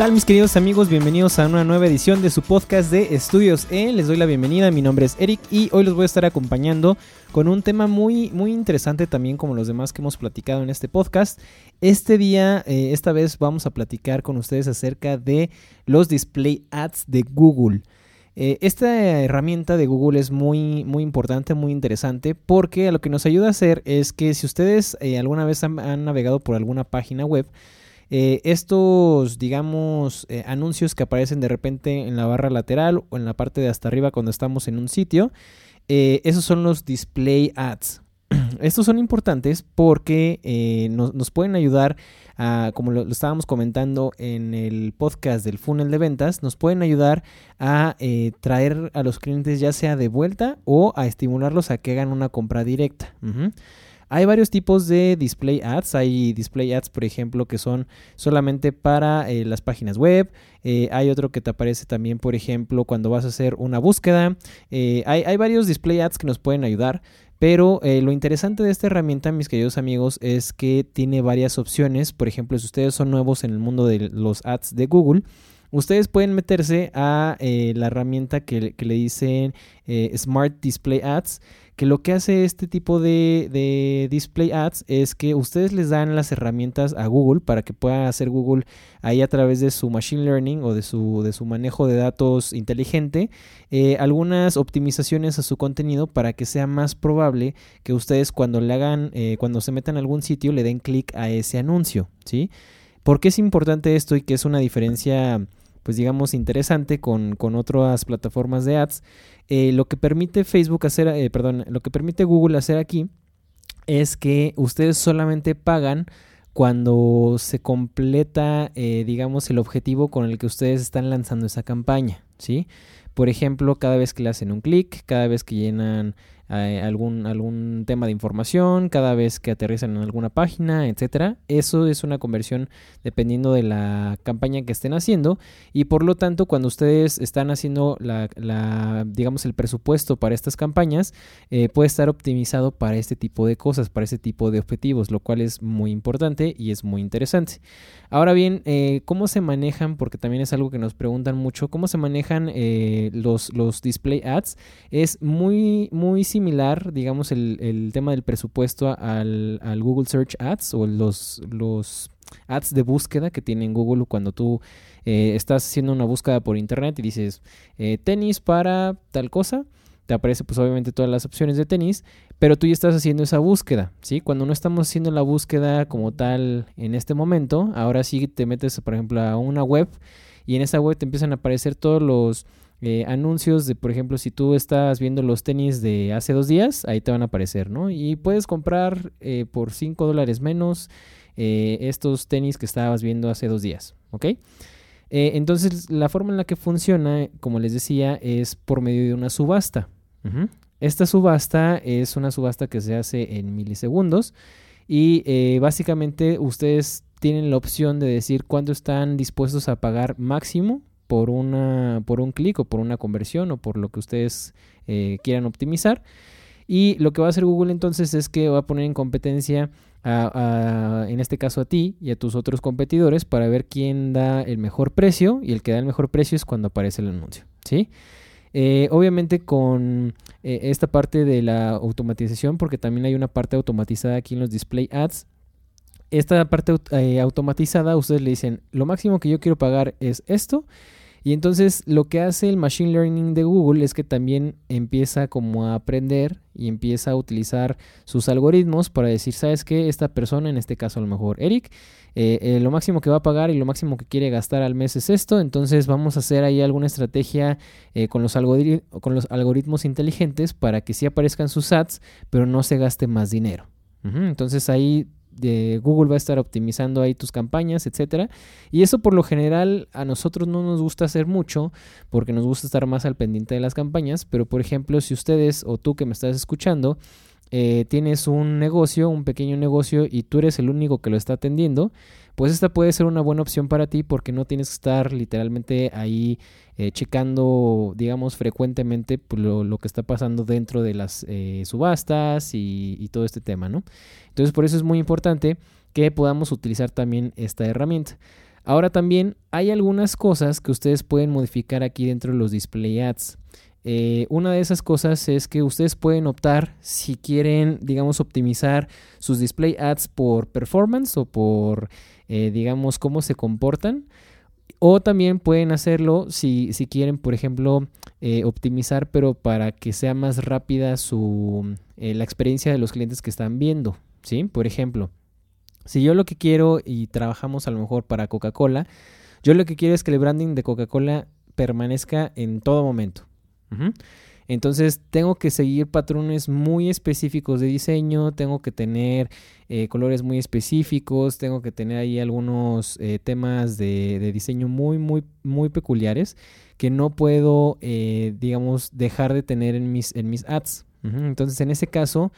tal mis queridos amigos? Bienvenidos a una nueva edición de su podcast de Estudios E. Les doy la bienvenida, mi nombre es Eric y hoy los voy a estar acompañando con un tema muy, muy interesante también como los demás que hemos platicado en este podcast. Este día, eh, esta vez vamos a platicar con ustedes acerca de los display ads de Google. Eh, esta herramienta de Google es muy, muy importante, muy interesante, porque lo que nos ayuda a hacer es que si ustedes eh, alguna vez han, navegado por alguna página web, eh, estos, digamos, anuncios que aparecen de repente en la barra lateral o en la parte de hasta arriba cuando estamos en un sitio, esos son los display ads. Estos son importantes porque nos, pueden ayudar a, como lo, estábamos comentando en el podcast del funnel de ventas, nos pueden ayudar a eh, traer a los clientes ya sea de vuelta o a estimularlos a que hagan una compra directa. Hay varios tipos de display ads. Hay display ads, por ejemplo, que son solamente para eh, las páginas web. Eh, hay otro que te aparece también, por ejemplo, cuando vas a hacer una búsqueda. hay, hay, varios display ads que nos pueden ayudar. Pero eh, lo interesante de esta herramienta, mis queridos amigos, es que tiene varias opciones. Por ejemplo, si ustedes son nuevos en el mundo de los ads de Google, ustedes pueden meterse a eh, la herramienta que, le dicen eh, Smart Display Ads que lo que hace este tipo de, display ads es que ustedes les dan las herramientas a Google para que pueda hacer Google ahí a través de su machine learning o de su, de su manejo de datos inteligente eh, algunas optimizaciones a su contenido para que sea más probable que ustedes cuando le hagan cuando se metan a algún sitio le den clic a ese anuncio ¿sí? ¿Por qué es importante esto y que es una diferencia pues digamos interesante con, con otras plataformas de ads eh, lo que permite Facebook hacer, eh, perdón, lo que permite Google hacer aquí es que ustedes solamente pagan cuando se completa, eh, digamos, el objetivo con el que ustedes están lanzando esa campaña, ¿sí? Por ejemplo, cada vez que le hacen un clic, cada vez que llenan eh, algún, algún tema de información, cada vez que aterrizan en alguna página, etcétera. Eso es una conversión dependiendo de la campaña que estén haciendo y por lo tanto cuando ustedes están haciendo la, digamos el presupuesto para estas campañas eh, puede estar optimizado para este tipo de cosas, para este tipo de objetivos, lo cual es muy importante y es muy interesante. Ahora bien, eh, ¿cómo se manejan? Porque también es algo que nos preguntan mucho, ¿cómo se manejan los, los display ads? Es muy, muy similar, digamos, el, tema del presupuesto al, Google Search Ads o los, los ads de búsqueda que tiene Google cuando tú eh, estás haciendo una búsqueda por internet y dices eh, tenis para tal cosa. Te aparece pues obviamente todas las opciones de tenis, pero tú ya estás haciendo esa búsqueda, ¿sí? Cuando no estamos haciendo la búsqueda como tal en este momento, ahora sí te metes, por ejemplo, a una web y en esa web te empiezan a aparecer todos los eh, anuncios de, por ejemplo, si tú estás viendo los tenis de hace dos días, ahí te van a aparecer, ¿no? Y puedes comprar eh, por 5 dólares menos eh, estos tenis que estabas viendo hace dos días, ¿ok? entonces, la forma en la que funciona, como les decía, es por medio de una subasta. Esta subasta es una subasta que se hace en milisegundos y básicamente ustedes tienen la opción de decir cuánto están dispuestos a pagar máximo por, una, por un clic o por una conversión o por lo que ustedes eh, quieran optimizar. Y lo que va a hacer Google entonces es que va a poner en competencia a, en este caso a ti y a tus otros competidores para ver quién da el mejor precio y el que da el mejor precio es cuando aparece el anuncio. ¿sí? Eh, obviamente con eh, esta parte de la automatización, porque también hay una parte automatizada aquí en los display ads, esta parte automatizada ustedes le dicen, lo máximo que yo quiero pagar es esto y entonces lo que hace el Machine Learning de Google es que también empieza como a aprender y empieza a utilizar sus algoritmos para decir, ¿sabes qué? Esta persona, en este caso a lo mejor Eric, eh, eh, lo máximo que va a pagar y lo máximo que quiere gastar al mes es esto, entonces vamos a hacer ahí alguna estrategia eh, con, los con los algoritmos inteligentes para que sí aparezcan sus ads, pero no se gaste más dinero. Entonces ahí de Google va a estar optimizando ahí tus campañas, etcétera. Y eso por lo general a nosotros no nos gusta hacer mucho porque nos gusta estar más al pendiente de las campañas, pero por ejemplo, si ustedes o tú que me estás escuchando eh, tienes un negocio, un pequeño negocio y tú eres el único que lo está atendiendo, pues esta puede ser una buena opción para ti porque no tienes que estar literalmente ahí eh, checando, digamos, frecuentemente pues, lo, que está pasando dentro de las eh, subastas y, y, todo este tema, ¿no? Entonces por eso es muy importante que podamos utilizar también esta herramienta. Ahora también hay algunas cosas que ustedes pueden modificar aquí dentro de los display ads. Eh, una de esas cosas es que ustedes pueden optar si quieren, digamos, optimizar sus display ads por performance o por, eh, digamos, cómo se comportan. O también pueden hacerlo si, si quieren, por ejemplo, eh, optimizar, pero para que sea más rápida su, la experiencia de los clientes que están viendo. ¿sí? Por ejemplo, si yo lo que quiero y trabajamos a lo mejor para Coca-Cola, yo lo que quiero es que el branding de Coca-Cola permanezca en todo momento. Entonces tengo que seguir patrones muy específicos de diseño, tengo que tener eh, colores muy específicos, tengo que tener ahí algunos eh, temas de, diseño muy, muy, muy peculiares que no puedo, eh, digamos, dejar de tener en mis, en mis ads. Entonces en ese caso,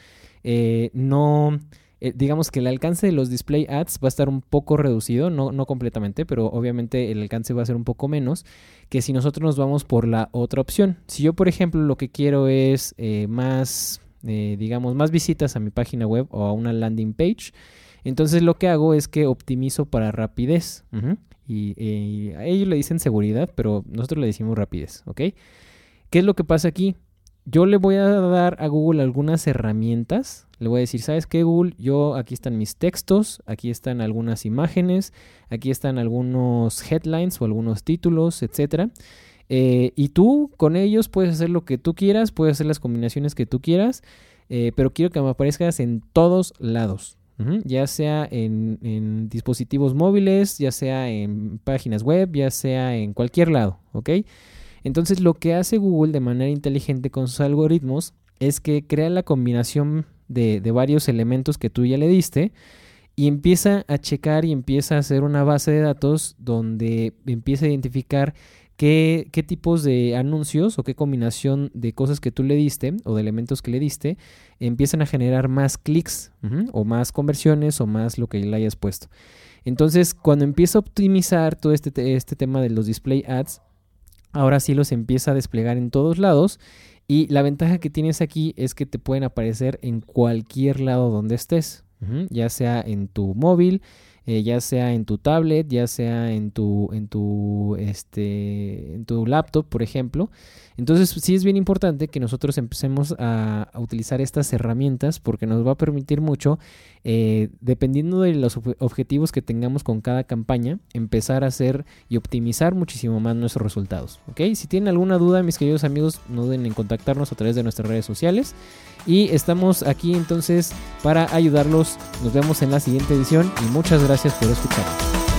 no eh, digamos que el alcance de los display ads va a estar un poco reducido, no, no completamente, pero obviamente el alcance va a ser un poco menos que si nosotros nos vamos por la otra opción. Si yo, por ejemplo, lo que quiero es eh, más, eh, digamos, más visitas a mi página web o a una landing page, entonces lo que hago es que optimizo para rapidez. y, a ellos le dicen seguridad, pero nosotros le decimos rapidez, ¿ok? ¿Qué es lo que pasa aquí? Yo le voy a dar a Google algunas herramientas. Le voy a decir, ¿sabes qué, Google? Yo aquí están mis textos, aquí están algunas imágenes, aquí están algunos headlines o algunos títulos, etcétera. Eh, y tú con ellos puedes hacer lo que tú quieras, puedes hacer las combinaciones que tú quieras, eh, pero quiero que me aparezcas en todos lados. Ya sea en, dispositivos móviles, ya sea en páginas web, ya sea en cualquier lado. Entonces lo que hace Google de manera inteligente con sus algoritmos es que crea la combinación de, varios elementos que tú ya le diste y empieza a checar y empieza a hacer una base de datos donde empieza a identificar qué, tipos de anuncios o qué combinación de cosas que tú le diste o de elementos que le diste empiezan a generar más clics o más conversiones o más lo que le hayas puesto. Entonces, cuando empieza a optimizar todo este, este tema de los display ads, ahora sí los empieza a desplegar en todos lados. Y la ventaja que tienes aquí es que te pueden aparecer en cualquier lado donde estés, ya sea en tu móvil, eh, ya sea en tu tablet, ya sea en tu, en tu, este, en tu laptop, por ejemplo. Entonces sí es bien importante que nosotros empecemos a, utilizar estas herramientas porque nos va a permitir mucho, eh, dependiendo de los objetivos que tengamos con cada campaña, empezar a hacer y optimizar muchísimo más nuestros resultados. ¿ok? Si tienen alguna duda, mis queridos amigos, no duden en contactarnos a través de nuestras redes sociales. Y estamos aquí entonces para ayudarlos. Nos vemos en la siguiente edición y muchas gracias por escuchar.